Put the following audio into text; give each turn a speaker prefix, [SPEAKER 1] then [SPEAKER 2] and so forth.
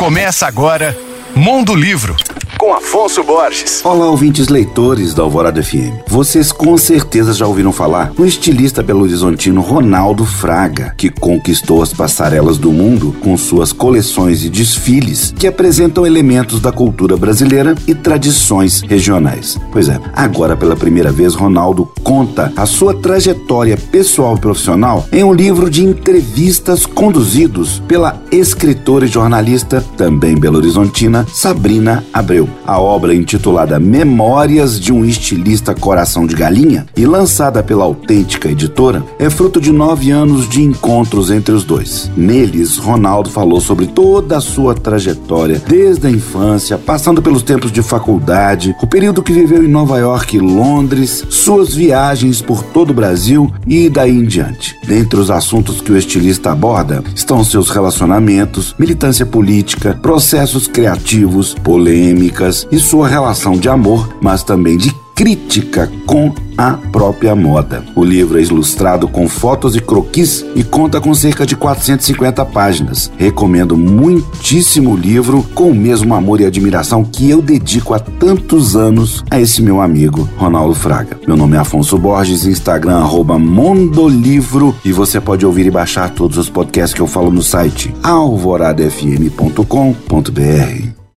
[SPEAKER 1] Começa agora Mundo Livro com Afonso Borges.
[SPEAKER 2] Olá, ouvintes leitores da Alvorada FM. Vocês com certeza já ouviram falar no estilista belo-horizontino Ronaldo Fraga, que conquistou as passarelas do mundo com suas coleções e desfiles que apresentam elementos da cultura brasileira e tradições regionais. Pois é, agora pela primeira vez Ronaldo conta a sua trajetória pessoal e profissional em um livro de entrevistas conduzidos pela escritora e jornalista, também belo-horizontina, Sabrina Abreu. A obra intitulada Memórias de um Estilista Coração de Galinha e lançada pela autêntica editora é fruto de nove anos de encontros entre os dois. Neles, Ronaldo falou sobre toda a sua trajetória, desde a infância, passando pelos tempos de faculdade, o período que viveu em Nova York e Londres, suas viagens por todo o Brasil e daí em diante. Dentre os assuntos que o estilista aborda estão seus relacionamentos, militância política, processos criativos, polêmica e sua relação de amor, mas também de crítica com a própria moda. O livro é ilustrado com fotos e croquis e conta com cerca de 450 páginas. Recomendo muitíssimo o livro com o mesmo amor e admiração que eu dedico há tantos anos a esse meu amigo Ronaldo Fraga. Meu nome é Afonso Borges, Instagram Mondolivro e você pode ouvir e baixar todos os podcasts que eu falo no site alvoradafm.com.br.